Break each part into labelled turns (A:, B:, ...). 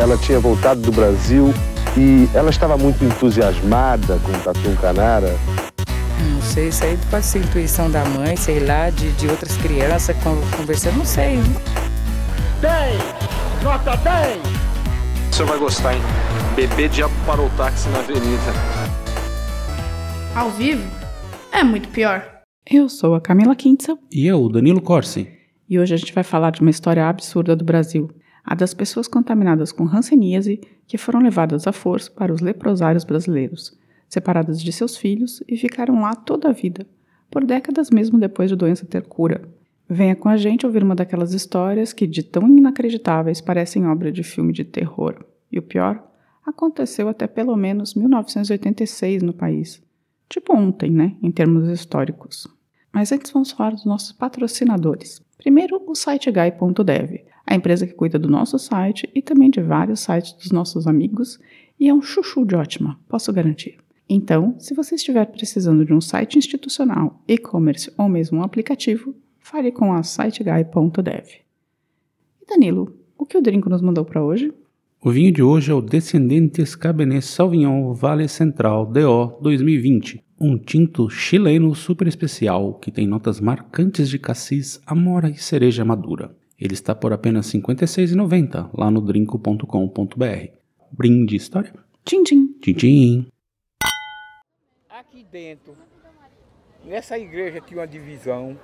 A: ela tinha voltado do Brasil e ela estava muito entusiasmada com o Tatu Canara.
B: Não sei, isso aí pode ser intuição da mãe, sei lá, de, de outras crianças conversando, não sei.
C: 10! Nota 10!
D: O senhor vai gostar, hein? Bebê diabo parou o táxi na avenida.
E: Ao vivo? É muito pior.
F: Eu sou a Camila Kintzel.
G: E eu, Danilo Corsi.
F: E hoje a gente vai falar de uma história absurda do Brasil. A das pessoas contaminadas com hanseníase que foram levadas à força para os leprosários brasileiros, separadas de seus filhos e ficaram lá toda a vida, por décadas mesmo depois de doença ter cura. Venha com a gente ouvir uma daquelas histórias que, de tão inacreditáveis, parecem obra de filme de terror. E o pior, aconteceu até pelo menos 1986 no país. Tipo ontem, né, em termos históricos. Mas antes vamos falar dos nossos patrocinadores. Primeiro, o siteguy.dev, a empresa que cuida do nosso site e também de vários sites dos nossos amigos, e é um chuchu de ótima, posso garantir. Então, se você estiver precisando de um site institucional, e-commerce ou mesmo um aplicativo, fale com a siteguy.dev. E Danilo, o que o Drinco nos mandou para hoje?
G: O vinho de hoje é o Descendentes Cabernet Sauvignon Vale Central DO 2020, um tinto chileno super especial que tem notas marcantes de cassis, amora e cereja madura. Ele está por apenas R$ 56,90 lá no drinco.com.br. Brinde história?
F: Tchim, tchim.
G: Tchim, tchim.
C: Aqui dentro, nessa igreja tinha uma divisão.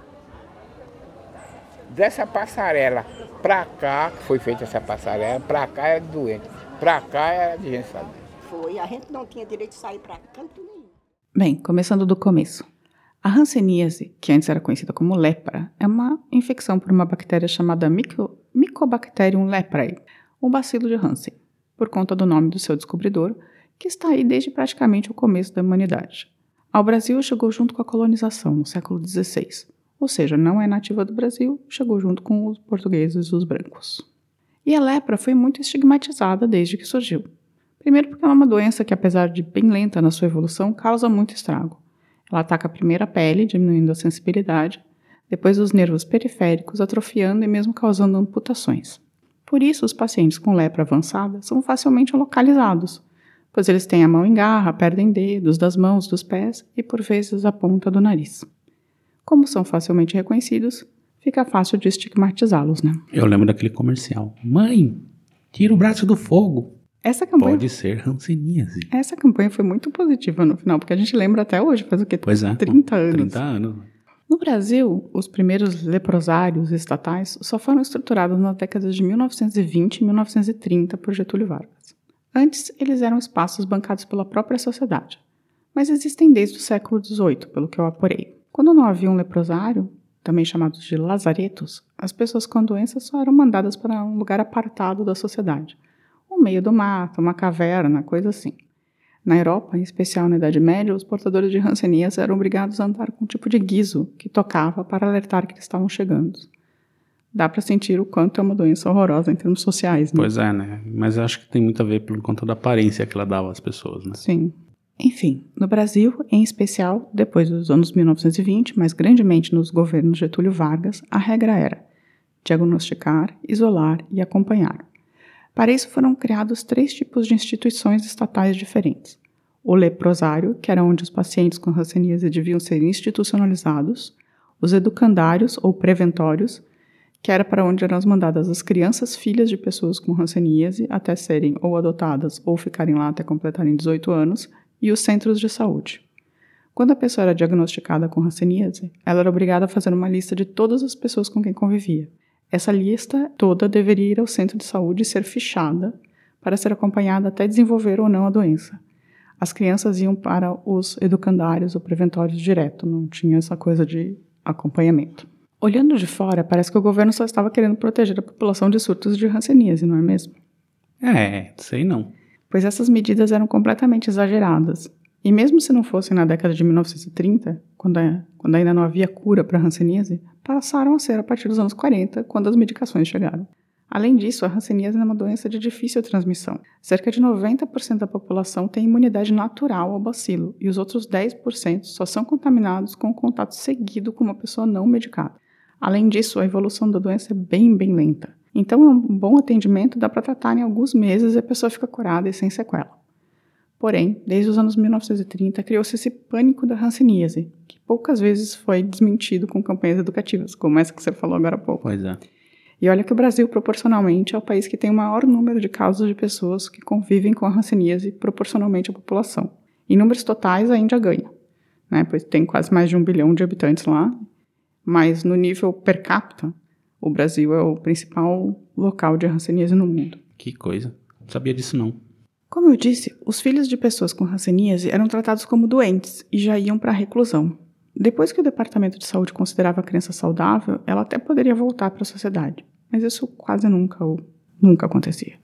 C: Dessa passarela pra cá, que foi feita essa passarela, pra cá era doente, pra cá era de gente sabe.
H: Foi, a gente não tinha direito de sair pra canto nenhum.
F: Bem, começando do começo. A hanseníase, que antes era conhecida como lepra, é uma infecção por uma bactéria chamada Myco Mycobacterium leprae, um bacilo de Hansen, por conta do nome do seu descobridor, que está aí desde praticamente o começo da humanidade. Ao Brasil chegou junto com a colonização, no século XVI, ou seja, não é nativa do Brasil, chegou junto com os portugueses e os brancos. E a lepra foi muito estigmatizada desde que surgiu. Primeiro porque é uma doença que, apesar de bem lenta na sua evolução, causa muito estrago. Ela ataca primeiro a pele, diminuindo a sensibilidade, depois os nervos periféricos, atrofiando e mesmo causando amputações. Por isso, os pacientes com lepra avançada são facilmente localizados, pois eles têm a mão em garra, perdem dedos das mãos, dos pés e, por vezes, a ponta do nariz. Como são facilmente reconhecidos, fica fácil de estigmatizá-los, né?
G: Eu lembro daquele comercial. Mãe, tira o braço do fogo.
F: Essa campanha,
G: Pode ser hanseníase.
F: essa campanha foi muito positiva no final, porque a gente lembra até hoje, faz o quê?
G: Pois é.
F: 30 anos.
G: 30 anos.
F: No Brasil, os primeiros leprosários estatais só foram estruturados nas décadas de 1920 e 1930 por Getúlio Vargas. Antes, eles eram espaços bancados pela própria sociedade, mas existem desde o século XVIII, pelo que eu apurei. Quando não havia um leprosário, também chamados de lazaretos, as pessoas com doenças só eram mandadas para um lugar apartado da sociedade, no meio do mato, uma caverna, coisa assim. Na Europa, em especial na Idade Média, os portadores de hanseníase eram obrigados a andar com um tipo de guiso que tocava para alertar que eles estavam chegando. Dá para sentir o quanto é uma doença horrorosa em termos sociais, né?
G: Pois é, né? Mas eu acho que tem muito a ver por conta da aparência que ela dava às pessoas, né?
F: Sim. Enfim, no Brasil, em especial, depois dos anos 1920, mas grandemente nos governos Getúlio Vargas, a regra era diagnosticar, isolar e acompanhar. Para isso foram criados três tipos de instituições estatais diferentes. O leprosário, que era onde os pacientes com hanseníase deviam ser institucionalizados, os educandários ou preventórios, que era para onde eram mandadas as crianças filhas de pessoas com hanseníase até serem ou adotadas ou ficarem lá até completarem 18 anos, e os centros de saúde. Quando a pessoa era diagnosticada com hanseníase, ela era obrigada a fazer uma lista de todas as pessoas com quem convivia. Essa lista toda deveria ir ao centro de saúde e ser fichada para ser acompanhada até desenvolver ou não a doença. As crianças iam para os educandários ou preventórios direto, não tinha essa coisa de acompanhamento. Olhando de fora, parece que o governo só estava querendo proteger a população de surtos de hanseníase, não é mesmo?
G: É, sei não.
F: Pois essas medidas eram completamente exageradas. E mesmo se não fossem na década de 1930, quando, quando ainda não havia cura para a hanseníase, passaram a ser a partir dos anos 40, quando as medicações chegaram. Além disso, a hanseníase é uma doença de difícil transmissão. Cerca de 90% da população tem imunidade natural ao bacilo e os outros 10% só são contaminados com contato seguido com uma pessoa não medicada. Além disso, a evolução da doença é bem, bem lenta. Então, um bom atendimento dá para tratar em alguns meses e a pessoa fica curada e sem sequela. Porém, desde os anos 1930, criou-se esse pânico da hanseníase, que poucas vezes foi desmentido com campanhas educativas, como essa que você falou agora há pouco.
G: Pois é.
F: E olha que o Brasil, proporcionalmente, é o país que tem o maior número de casos de pessoas que convivem com a hanseníase proporcionalmente à população. Em números totais, a Índia ganha, né, pois tem quase mais de um bilhão de habitantes lá, mas no nível per capita, o Brasil é o principal local de hanseníase no mundo.
G: Que coisa. Não sabia disso não.
F: Como eu disse, os filhos de pessoas com hanseníase eram tratados como doentes e já iam para a reclusão. Depois que o Departamento de Saúde considerava a criança saudável, ela até poderia voltar para a sociedade, mas isso quase nunca ou nunca acontecia.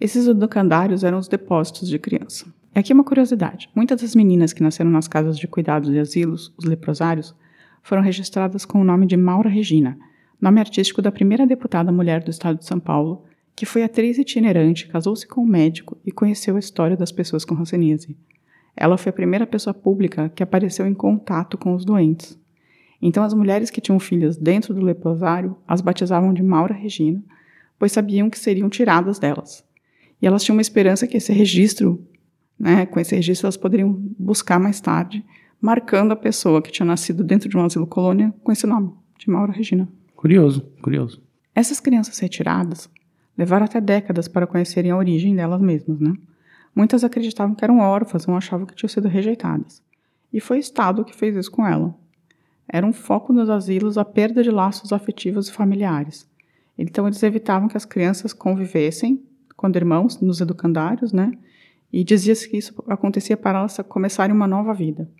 F: Esses educandários eram os depósitos de criança. E aqui uma curiosidade: muitas das meninas que nasceram nas casas de cuidados e asilos, os leprosários, foram registradas com o nome de Maura Regina, nome artístico da primeira deputada mulher do estado de São Paulo, que foi atriz itinerante, casou-se com um médico e conheceu a história das pessoas com hanseníase. Ela foi a primeira pessoa pública que apareceu em contato com os doentes. Então, as mulheres que tinham filhas dentro do leprosário as batizavam de Maura Regina, pois sabiam que seriam tiradas delas. E elas tinham uma esperança que esse registro, né, com esse registro, elas poderiam buscar mais tarde, marcando a pessoa que tinha nascido dentro de um asilo colônia com esse nome, de Maura Regina.
G: Curioso, curioso.
F: Essas crianças retiradas levaram até décadas para conhecerem a origem delas mesmas, né? Muitas acreditavam que eram órfãs ou achavam que tinham sido rejeitadas. E foi o Estado que fez isso com ela. Era um foco nos asilos a perda de laços afetivos e familiares. Então eles evitavam que as crianças convivessem quando irmãos nos educandários, né? E dizia-se que isso acontecia para elas começarem uma nova vida.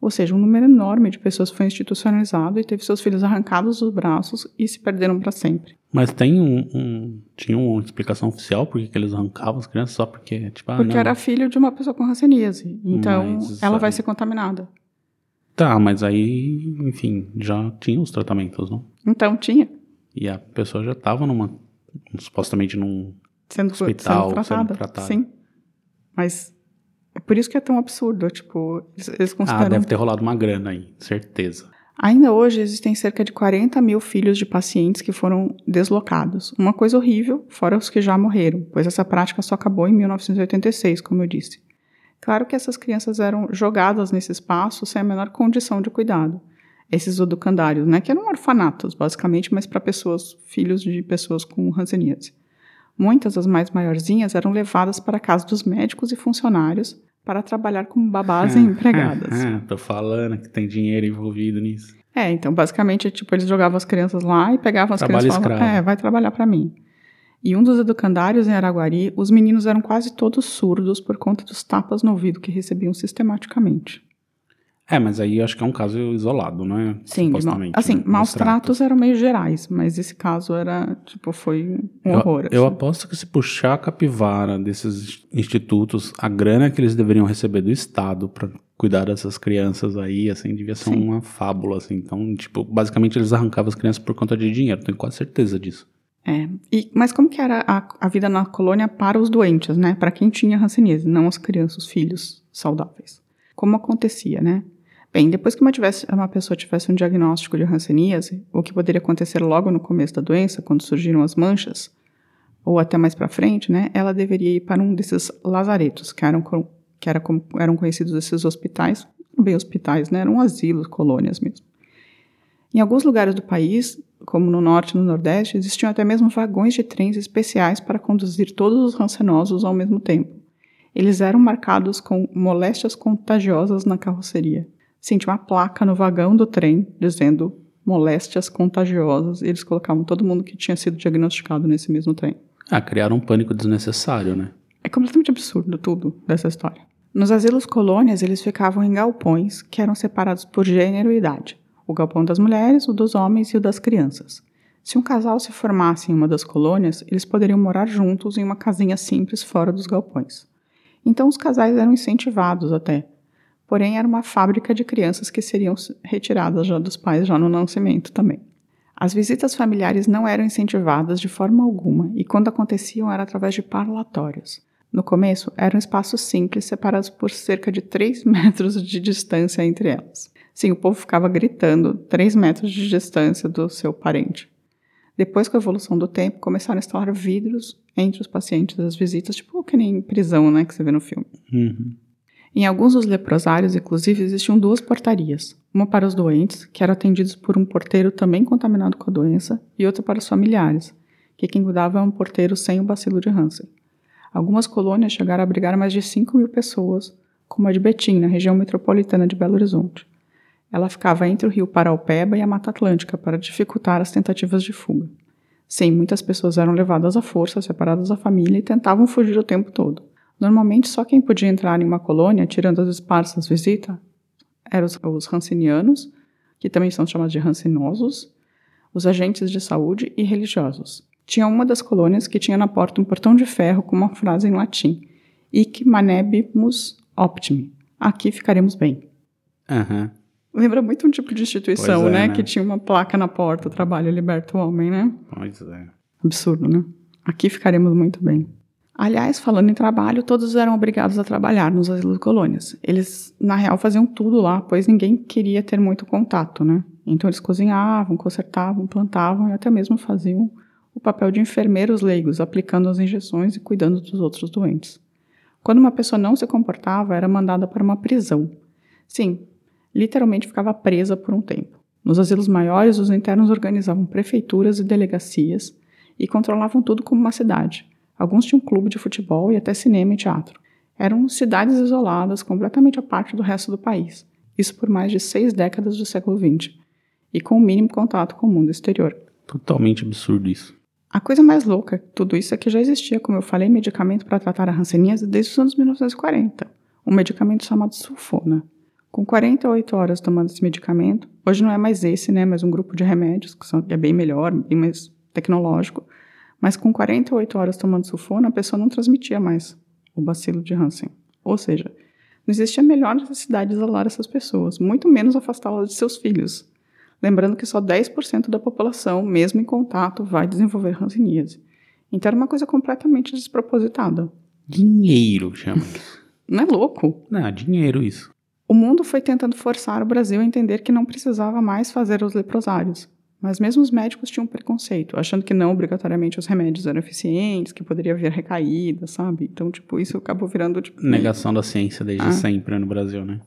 F: Ou seja, um número enorme de pessoas foi institucionalizado e teve seus filhos arrancados dos braços e se perderam para sempre.
G: Mas tem um, um- Tinha uma explicação oficial por que eles arrancavam as crianças só porque, tipo, ah,
F: Porque
G: não.
F: era filho de uma pessoa com hanseníase. Então,
G: Mas,
F: ela vai ser contaminada.
G: Tá, mas aí, enfim, já tinha os tratamentos, não?
F: Então, tinha.
G: E a pessoa já tava numa. supostamente num.
F: Sendo,
G: Hospital,
F: sendo tratada.
G: sendo tratada.
F: Sim. Mas é por isso que é tão absurdo. Tipo, eles, eles
G: Ah,
F: consideram...
G: deve ter rolado uma grana aí, certeza.
F: Ainda hoje existem cerca de 40 mil filhos de pacientes que foram deslocados. Uma coisa horrível, fora os que já morreram, pois essa prática só acabou em 1986, como eu disse. Claro que essas crianças eram jogadas nesse espaço sem a menor condição de cuidado. Esses educandários, né, que eram orfanatos, basicamente, mas para pessoas, filhos de pessoas com hanseníase. Muitas das mais maiorzinhas eram levadas para a casa dos médicos e funcionários para trabalhar como babás e empregadas.
G: Ah, tô falando que tem dinheiro envolvido nisso.
F: É, então basicamente, tipo, eles jogavam as crianças lá e pegavam as
G: Trabalho
F: crianças e falavam, é, vai trabalhar pra mim. E um dos educandários em Araguari, os meninos eram quase todos surdos por conta dos tapas no ouvido que recebiam sistematicamente.
G: É, mas aí eu acho que é um caso isolado, não é?
F: Sim, de ma-
G: Supostamente,
F: assim,
G: né?
F: maus tratos eram meio gerais, mas esse caso era, tipo, foi um horror.
G: Eu, eu
F: assim.
G: aposto que se puxar a capivara desses institutos, a grana que eles deveriam receber do Estado pra cuidar dessas crianças aí, assim, devia ser
F: Sim.
G: uma fábula, assim. Então, tipo, basicamente eles arrancavam as crianças por conta de dinheiro, tenho quase certeza disso.
F: É. E, mas como que era a, a vida na colônia para os doentes, né? Para quem tinha hanseníase, não as crianças, os filhos saudáveis. Como acontecia, né? Bem, depois que uma, tivesse, uma pessoa tivesse um diagnóstico de hanseníase, o que poderia acontecer logo no começo da doença, quando surgiram as manchas, ou até mais para frente, né? Ela deveria ir para um desses lazaretos, que eram, que era como eram conhecidos esses hospitais, bem hospitais, né? Eram asilos, colônias mesmo. Em alguns lugares do país, como no norte e no nordeste, existiam até mesmo vagões de trens especiais para conduzir todos os rancenosos ao mesmo tempo. Eles eram marcados com moléstias contagiosas na carroceria. Tinha uma placa no vagão do trem dizendo moléstias contagiosas, e eles colocavam todo mundo que tinha sido diagnosticado nesse mesmo trem.
G: Ah, criaram um pânico desnecessário, né?
F: É completamente absurdo tudo dessa história. Nos asilos colônias, eles ficavam em galpões que eram separados por gênero e idade. O galpão das mulheres, o dos homens e o das crianças. Se um casal se formasse em uma das colônias, eles poderiam morar juntos em uma casinha simples fora dos galpões. Então os casais eram incentivados até. Porém, era uma fábrica de crianças que seriam retiradas já dos pais já no nascimento também. As visitas familiares não eram incentivadas de forma alguma e, quando aconteciam, era através de parlatórios. No começo, eram espaços simples separados por cerca de 3 metros de distância entre elas. Sim, o povo ficava gritando 3 metros de distância do seu parente. Depois, com a evolução do tempo, começaram a instalar vidros entre os pacientes das visitas, tipo que nem prisão, né, que você vê no filme.
G: Uhum.
F: Em alguns dos leprosários, inclusive, existiam duas portarias. Uma para os doentes, que eram atendidos por um porteiro também contaminado com a doença, e outra para os familiares, que quem cuidava é um porteiro sem o bacilo de Hansen. Algumas colônias chegaram a abrigar mais de 5 mil pessoas, como a de Betim, na região metropolitana de Belo Horizonte. Ela ficava entre o rio Paraupeba e a Mata Atlântica para dificultar as tentativas de fuga. Sim, muitas pessoas eram levadas à força, separadas da família e tentavam fugir o tempo todo. Normalmente, só quem podia entrar em uma colônia, tirando as esparsas visita, eram os, os Hansenianos, que também são chamados de Hansenosos, os agentes de saúde e religiosos. Tinha uma das colônias que tinha na porta um portão de ferro com uma frase em latim: Ic manebimus optimi. Aqui ficaremos bem.
G: Aham.
F: Lembra muito um tipo de instituição,
G: é,
F: né?
G: né?
F: Que tinha uma placa na porta: Trabalho liberta o homem, né?
G: Pois é.
F: Absurdo, né? Aqui ficaremos muito bem. Aliás, falando em trabalho, todos eram obrigados a trabalhar nos asilos colônias. Eles, na real, faziam tudo lá, pois ninguém queria ter muito contato, né? Então eles cozinhavam, consertavam, plantavam e até mesmo faziam o papel de enfermeiros leigos, aplicando as injeções e cuidando dos outros doentes. Quando uma pessoa não se comportava, era mandada para uma prisão. Sim, literalmente ficava presa por um tempo. Nos asilos maiores, os internos organizavam prefeituras e delegacias e controlavam tudo como uma cidade. Alguns tinham clube de futebol e até cinema e teatro. Eram cidades isoladas, completamente à parte do resto do país. Isso por mais de seis décadas do século XX. E com o mínimo contato com o mundo exterior.
G: Totalmente absurdo isso.
F: A coisa mais louca, tudo isso é que já existia, como eu falei, medicamento para tratar a hanseníase desde os anos 1940. Um medicamento chamado sulfona. Com 48 horas tomando esse medicamento, hoje não é mais esse, né, mas um grupo de remédios, que são, que é bem melhor, bem mais tecnológico. Mas com 48 horas tomando sulfona, a pessoa não transmitia mais o bacilo de Hansen. Ou seja, não existia a melhor necessidade de isolar essas pessoas, muito menos afastá-las de seus filhos. Lembrando que só 10% da população, mesmo em contato, vai desenvolver hanseníase. Então era uma coisa completamente despropositada.
G: Dinheiro, chama.
F: Não é louco?
G: Não, dinheiro isso.
F: O mundo foi tentando forçar o Brasil a entender que não precisava mais fazer os leprosários. Mas mesmo os médicos tinham preconceito, achando que não obrigatoriamente os remédios eram eficientes, que poderia haver recaída, sabe? Então, tipo, isso acabou virando, tipo...
G: Negação da ciência desde
F: Ah.
G: sempre no Brasil, né?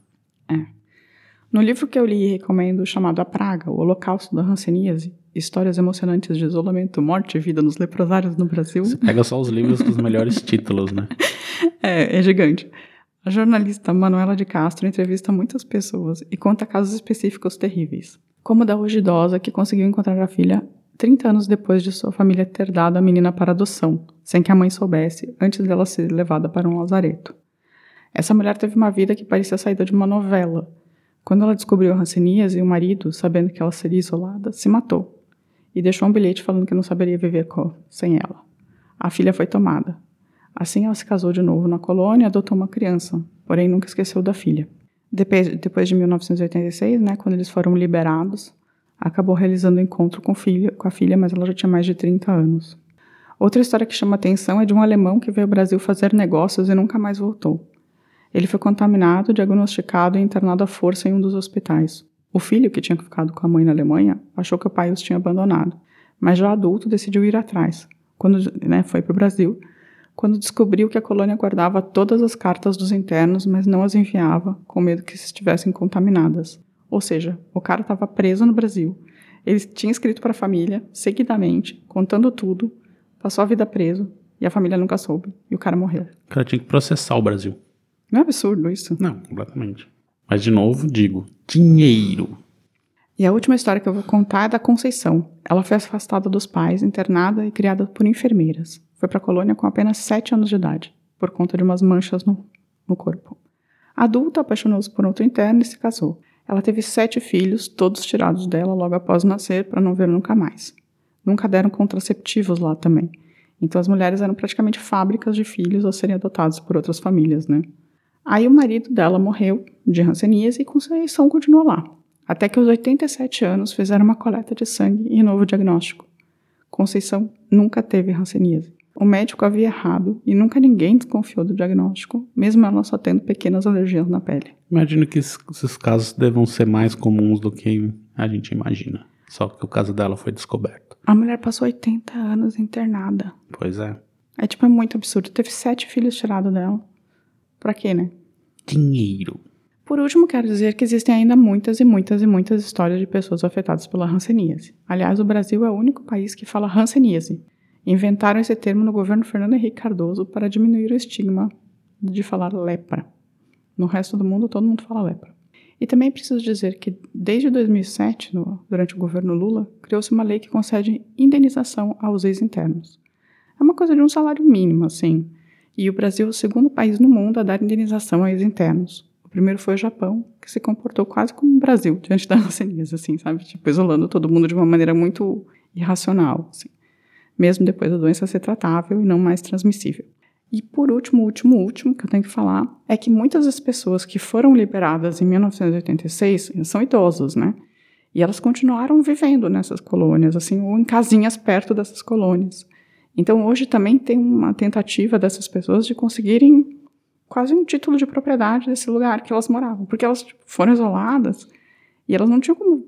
F: No livro que eu li e recomendo, chamado A Praga, o Holocausto da Hanseníase, Histórias Emocionantes de Isolamento, Morte e Vida nos Leprosários no Brasil,
G: Você pega só os livros com os melhores títulos, né?
F: É, é gigante. A jornalista Manuela de Castro entrevista muitas pessoas e conta casos específicos terríveis. Como da hoje idosa que conseguiu encontrar a filha 30 anos depois de sua família ter dado a menina para adoção, sem que a mãe soubesse, antes dela ser levada para um lazareto. Essa mulher teve uma vida que parecia saída de uma novela. Quando ela descobriu a hanseníase, o marido, sabendo que ela seria isolada, se matou e deixou um bilhete falando que não saberia viver co- sem ela. A filha foi tomada. Assim, ela se casou de novo na colônia e adotou uma criança, porém nunca esqueceu da filha. Depois, de 1986, né, quando eles foram liberados, acabou realizando o encontro com, filha, com a filha, mas ela já tinha mais de 30 anos. Outra história que chama atenção é de um alemão que veio ao Brasil fazer negócios e nunca mais voltou. Ele foi contaminado, diagnosticado e internado à força em um dos hospitais. O filho, que tinha ficado com a mãe na Alemanha, achou que o pai os tinha abandonado, mas já adulto decidiu ir atrás. Quando né, foi para o Brasil, quando descobriu que a colônia guardava todas as cartas dos internos, mas não as enviava, com medo que estivessem contaminadas. Ou seja, o cara estava preso no Brasil. Ele tinha escrito para a família, seguidamente, contando tudo, passou a vida preso e a família nunca soube. E o cara morreu.
G: O cara tinha que processar o Brasil.
F: Não é absurdo isso?
G: Não, completamente. Mas, de novo, digo, dinheiro.
F: E a última história que eu vou contar é da Conceição. Ela foi afastada dos pais, internada e criada por enfermeiras. Foi para a colônia com apenas 7 anos de idade, por conta de umas manchas no, no corpo. Adulta, apaixonou-se por outro interno e se casou. Ela teve sete filhos, todos tirados dela logo após nascer para não ver nunca mais. Nunca deram contraceptivos lá também. Então as mulheres eram praticamente fábricas de filhos a serem adotados por outras famílias, né? Aí o marido dela morreu de hanseníase e Conceição continuou lá. Até que aos 87 anos fizeram uma coleta de sangue e novo diagnóstico. Conceição nunca teve hanseníase. O médico havia errado e nunca ninguém desconfiou do diagnóstico, mesmo ela só tendo pequenas alergias na pele.
G: Imagino que es- esses casos devam ser mais comuns do que a gente imagina. Só que o caso dela foi descoberto.
F: A mulher passou 80 anos internada.
G: Pois é.
F: É tipo, é muito absurdo. Teve sete filhos tirados dela. Pra quê, né?
G: Dinheiro.
F: Por último, quero dizer que existem ainda muitas e muitas e muitas histórias de pessoas afetadas pela hanseníase. Aliás, o Brasil é o único país que fala hanseníase. Inventaram esse termo no governo Fernando Henrique Cardoso para diminuir o estigma de falar lepra. No resto do mundo, todo mundo fala lepra. E também preciso dizer que, desde 2007, no, durante o governo Lula, criou-se uma lei que concede indenização aos ex-internos. É uma coisa de um salário mínimo, assim. E o Brasil é o segundo país no mundo a dar indenização a ex-internos. O primeiro foi o Japão, que se comportou quase como o Brasil diante da hanseníase, assim, sabe? Tipo, isolando todo mundo de uma maneira muito irracional, assim. Mesmo depois da doença ser tratável e não mais transmissível. E por último, último, último, que eu tenho que falar, é que muitas das pessoas que foram liberadas em 1986 são idosos, né? E elas continuaram vivendo nessas colônias, assim, ou em casinhas perto dessas colônias. Então hoje também tem uma tentativa dessas pessoas de conseguirem quase um título de propriedade desse lugar que elas moravam, porque elas tipo, foram isoladas e elas não tinham como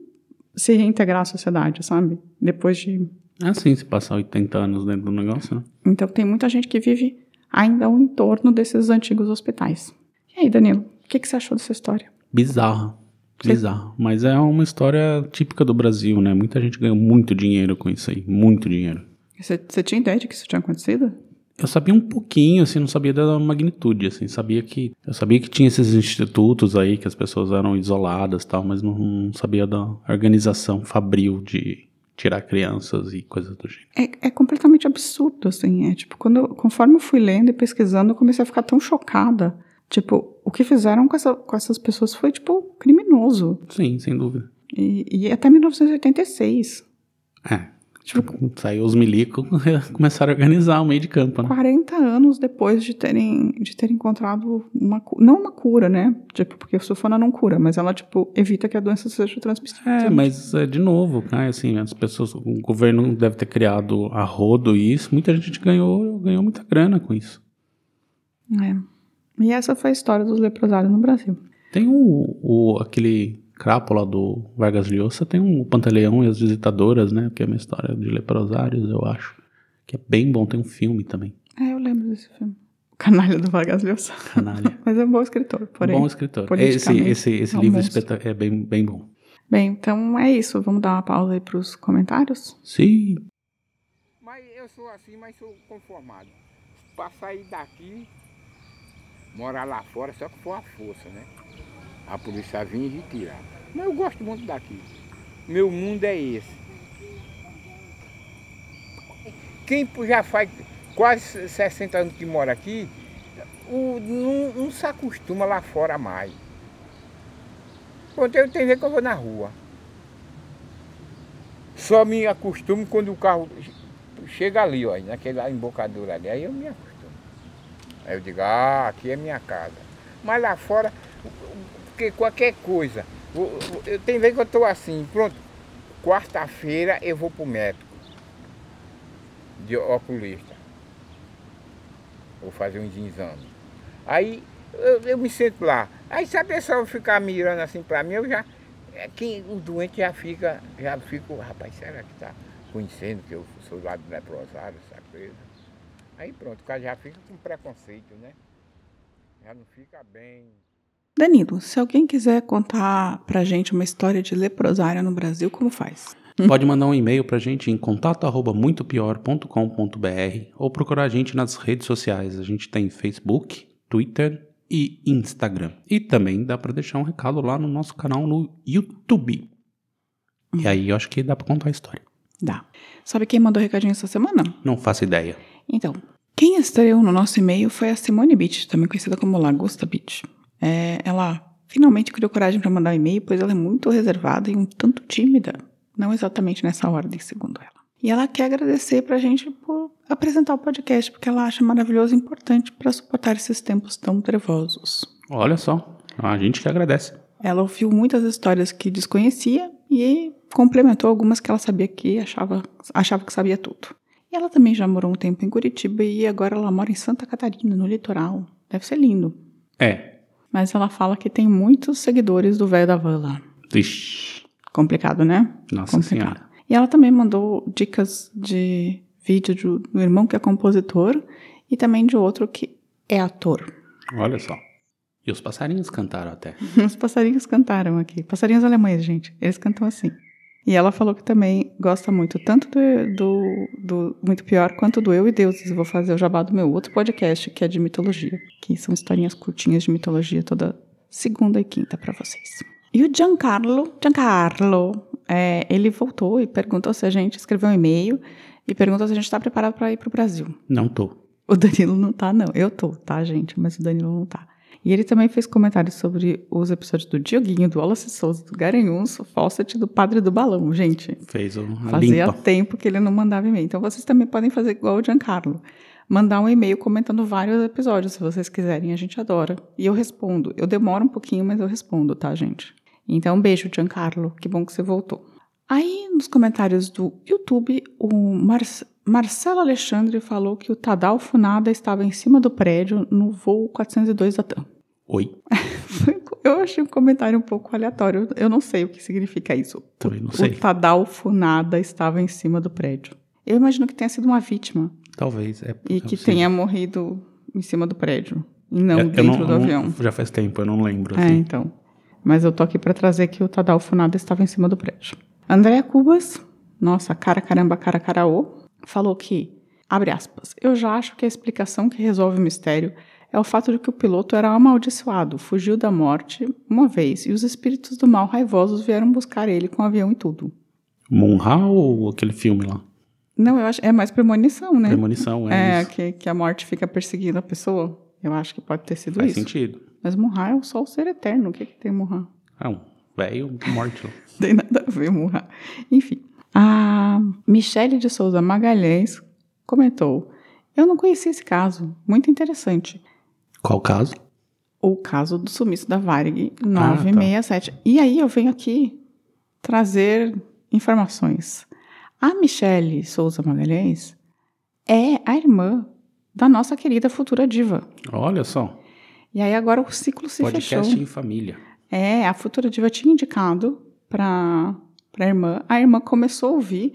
F: se reintegrar à sociedade, sabe? Depois de.
G: É sim, se passar 80 anos dentro do negócio, né?
F: Então tem muita gente que vive ainda ao entorno desses antigos hospitais. E aí, Danilo, o que, que você achou dessa história?
G: Bizarra. Bizarra. Mas é uma história típica do Brasil, né? Muita gente ganhou muito dinheiro com isso aí. Muito dinheiro.
F: Você, você tinha ideia de que isso tinha acontecido?
G: Eu sabia um pouquinho, assim, não sabia da magnitude, assim, sabia que eu sabia que tinha esses institutos aí que as pessoas eram isoladas, tal, mas não, não sabia da organização fabril de tirar crianças e coisas do gênero.
F: É, é completamente absurdo, assim. É tipo, quando, conforme eu fui lendo e pesquisando, eu comecei a ficar tão chocada. Tipo, o que fizeram com, essa, com essas pessoas foi, tipo, criminoso.
G: Sim, sem dúvida.
F: E, e até 1986.
G: É. Tipo, saiu os milicos começaram a organizar o meio de campo, né?
F: 40 anos depois de terem, de terem encontrado uma não uma cura, né? Tipo, porque a sulfona não cura, mas ela, tipo, evita que a doença seja transmissível.
G: É, mas é, de novo, cara, assim, as pessoas, o governo deve ter criado a rodo isso, muita gente ganhou, ganhou muita grana com isso.
F: É. E essa foi a história dos leprosários no Brasil.
G: Tem o, o aquele crápula do Vargas Llosa, tem um Pantaleão e as Visitadoras, né? Que é uma história de leprosários, eu acho. Que é bem bom, tem um filme também.
F: É, eu lembro desse filme. O Canalha do Vargas Llosa.
G: Canalha.
F: Mas é um bom escritor, porém.
G: Bom escritor. Esse, esse, esse
F: é um
G: livro
F: monstro.
G: é bem, bem bom.
F: Bem, então é isso. Vamos dar uma pausa aí pros comentários?
G: Sim.
C: Mas eu sou assim, mas sou conformado. Pra sair daqui, morar lá fora, só que for a força, né? A polícia vinha e retirar. Mas eu gosto muito daqui. Meu mundo é esse. Quem já faz quase 60 anos que mora aqui, o- não, não se acostuma lá fora mais. Pronto, eu tenho vezes que eu vou na rua. Só me acostumo quando o carro chega ali, ó, naquela embocadura ali. Aí eu me acostumo. Aí eu digo, ah, aqui é minha casa. Mas lá fora, porque qualquer coisa. o- o- Eu tenho vezes que eu estou assim, pronto. Quarta-feira eu vou pro médico. De oculista. Vou fazer uns exames. Aí eu, eu me sento lá. Aí se a pessoa ficar mirando assim pra mim, eu já. É que o doente já fica, já fica, rapaz, será que tá conhecendo que eu sou do leprosário, essa coisa? Aí pronto, o cara já fica com preconceito, né? Já não fica bem.
F: Danilo, se alguém quiser contar pra gente uma história de leprosária no Brasil, como faz?
G: Pode mandar um e-mail pra gente em contato arroba muitopior.com.br ou procurar a gente nas redes sociais. A gente tem Facebook, Twitter e Instagram. E também dá pra deixar um recado lá no nosso canal no YouTube. E aí eu acho que dá pra contar a história.
F: Dá. Sabe quem mandou recadinho essa semana?
G: Não faço ideia.
F: Então, quem estreou no nosso e-mail foi a Simone Beach, também conhecida como Lagosta Beach. É, ela finalmente criou coragem para mandar um e-mail, pois ela é muito reservada e um tanto tímida. Não exatamente nessa ordem, segundo ela. E ela quer agradecer pra gente por apresentar o podcast, porque ela acha maravilhoso e importante para suportar esses tempos tão trevosos.
G: Olha só, a gente que agradece.
F: Ela ouviu muitas histórias que desconhecia e complementou algumas que ela sabia que achava, achava que sabia tudo. E ela também já morou um tempo em Curitiba e agora ela mora em Santa Catarina, no litoral. Deve ser lindo.
G: É.
F: Mas ela fala que tem muitos seguidores do velho da van lá.
G: Vixe.
F: Complicado, né?
G: Nossa
F: Complicado.
G: Senhora.
F: E ela também mandou dicas de vídeo do, do irmão que é compositor e também de outro que é ator.
G: Olha só. E os passarinhos cantaram até.
F: Os passarinhos cantaram aqui. Passarinhos alemães, gente. Eles cantam assim. E ela falou que também gosta muito, tanto do, do, do Muito Pior quanto do Eu e Deuses. Eu vou fazer o jabá do meu outro podcast, que é de mitologia. Que são historinhas curtinhas de mitologia toda segunda e quinta para vocês. E o Giancarlo, Giancarlo, é, ele voltou e perguntou se a gente escreveu um e-mail e perguntou se a gente está preparado para ir para o Brasil.
G: Não tô.
F: O Danilo não tá, não. Eu tô, tá, gente? Mas o Danilo não tá. E ele também fez comentários sobre os episódios do Dioguinho, do Wallace Souza, do Garanhuns, Fawcett e do Padre do Balão, gente.
G: Fez a
F: Fazia
G: limpa.
F: tempo que ele não mandava e-mail. Então vocês também podem fazer igual o Giancarlo. Mandar um e-mail comentando vários episódios, se vocês quiserem. A gente adora. E eu respondo. Eu demoro um pouquinho, mas eu respondo, tá, gente? Então, um beijo, Giancarlo. Que bom que você voltou. Aí, nos comentários do YouTube, o Mar Marcelo Alexandre falou que o Tadal Funada estava em cima do prédio no voo 402 da TAM.
G: Oi.
F: Eu achei um comentário um pouco aleatório. Eu não sei o que significa isso.
G: Também não sei.
F: O Tadal Funada estava em cima do prédio. Eu imagino que tenha sido uma vítima
G: Talvez. É,
F: e
G: é
F: que
G: possível.
F: tenha morrido em cima do prédio. E não
G: É,
F: dentro
G: não-
F: do
G: não-
F: avião.
G: Já faz tempo, eu não lembro.
F: É,
G: Assim.
F: então. Mas eu tô aqui pra trazer que o Tadal Funada estava em cima do prédio. Andréa Cubas, nossa cara caramba cara caraô, falou que, abre aspas, eu já acho que a explicação que resolve o mistério é o fato de que o piloto era amaldiçoado, fugiu da morte uma vez e os espíritos do mal raivosos vieram buscar ele com avião e tudo.
G: Monra ou aquele filme lá?
F: Não, eu acho é mais premonição, né?
G: Premonição, é,
F: É,
G: isso.
F: que, que a morte fica perseguindo a pessoa. Eu acho que pode ter sido
G: Faz
F: isso.
G: sentido.
F: Mas Murra é só o ser eterno. O que, que tem Murra?
G: Ah, um velho morto.
F: tem nada a ver, Murra. Enfim. A Michele de Souza Magalhães comentou: Eu não conhecia esse caso. Muito interessante.
G: Qual caso?
F: O caso do sumiço da Varig
G: Ah, tá.
F: 967. E aí eu venho aqui trazer informações. A Michele Souza Magalhães é a irmã da nossa querida futura diva.
G: Olha só.
F: E aí agora o ciclo se
G: podcast
F: fechou.
G: em família.
F: É, a futura diva tinha indicado para a irmã. A irmã começou a ouvir,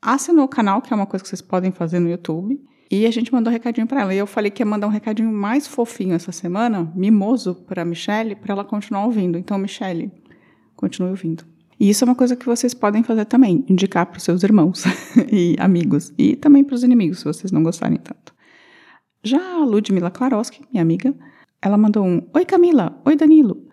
F: assinou o canal, que é uma coisa que vocês podem fazer no YouTube. E a gente mandou um recadinho para ela. E eu falei que ia mandar um recadinho mais fofinho essa semana, mimoso, para Michelle, para ela continuar ouvindo. Então, Michelle, continue ouvindo. E isso é uma coisa que vocês podem fazer também, indicar para os seus irmãos e amigos. E também para os inimigos, se vocês não gostarem tanto. Já a Ludmila Klaroski, minha amiga, ela mandou um Oi Camila, oi Danilo.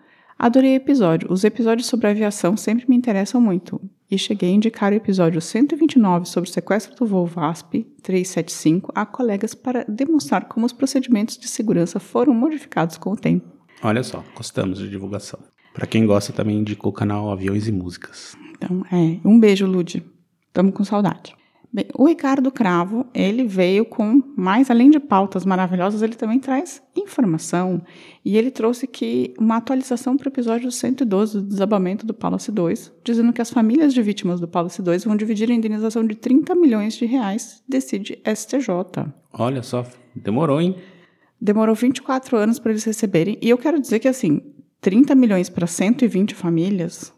F: Adorei o episódio. Os episódios sobre aviação sempre me interessam muito. E cheguei a indicar o episódio 129 sobre o sequestro do voo VASP 375 a colegas para demonstrar como os procedimentos de segurança foram modificados com o tempo.
G: Olha só, gostamos de divulgação. Pra quem gosta, também indicou o canal Aviões e Músicas.
F: Então, é, um beijo, Lud. Tamo com saudade. Bem, o Ricardo Cravo, ele veio com, mais além de pautas maravilhosas, ele também traz informação. E ele trouxe que uma atualização para o episódio 112 do desabamento do Palace 2, dizendo que as famílias de vítimas do Palace 2 vão dividir a indenização de 30 milhões de reais, decide STJ.
G: Olha só, demorou, hein?
F: Demorou 24 anos para eles receberem. E eu quero dizer que, assim, 30 milhões para 120 famílias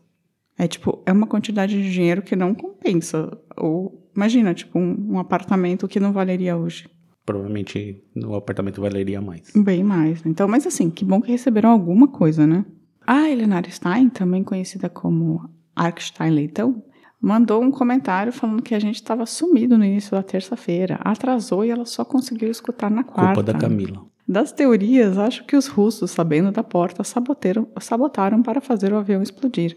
F: é tipo, é uma quantidade de dinheiro que não compensa. Ou imagina, tipo, um, um apartamento que não valeria hoje.
G: Provavelmente o apartamento valeria mais.
F: Bem mais. Então, mas assim, que bom que receberam alguma coisa, né? A Eleonora Stein, também conhecida como Arkstein Leitão, mandou um comentário falando que a gente estava sumido no início da terça-feira. Atrasou e ela só conseguiu escutar na quarta.
G: Culpa da Camila.
F: Das teorias, acho que os russos, sabendo da porta, saboteram, sabotaram para fazer o avião explodir.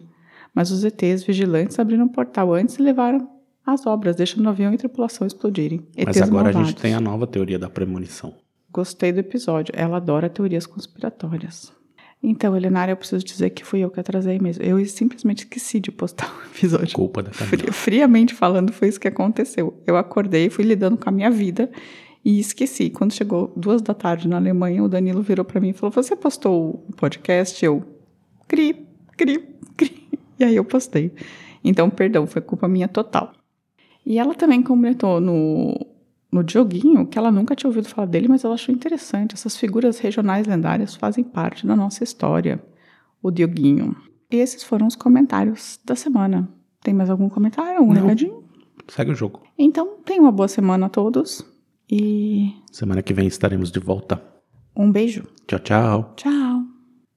F: Mas os ETs vigilantes abriram o portal antes e levaram as obras, deixando o avião e tripulação explodirem.
G: Mas
F: ETs
G: agora a
F: malvados.
G: gente tem a nova teoria da premonição.
F: Gostei do episódio. Ela adora teorias conspiratórias. Então, Elenária, eu preciso dizer que fui eu que atrasei mesmo. Eu simplesmente esqueci de postar o episódio.
G: Culpa da Camila.
F: Fri- friamente falando, foi isso que aconteceu. Eu acordei, fui lidando com a minha vida e esqueci. Quando chegou duas da tarde na Alemanha, o Danilo virou para mim e falou: Você postou o podcast? Eu, cri, cri, cri. E aí eu postei. Então, perdão, foi culpa minha total. E ela também completou no, no Dioguinho que ela nunca tinha ouvido falar dele, mas ela achou interessante. Essas figuras regionais lendárias fazem parte da nossa história. O Dioguinho. E esses foram os comentários da semana. Tem mais algum comentário? Algum
G: Não.
F: recadinho?
G: Segue o jogo.
F: Então, tenham uma boa semana a todos. E
G: Semana que vem estaremos de volta.
F: um beijo.
G: Tchau, tchau.
F: Tchau.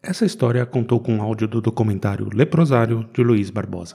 G: Essa história contou com áudio do documentário Leprosário de Luiz Barbosa.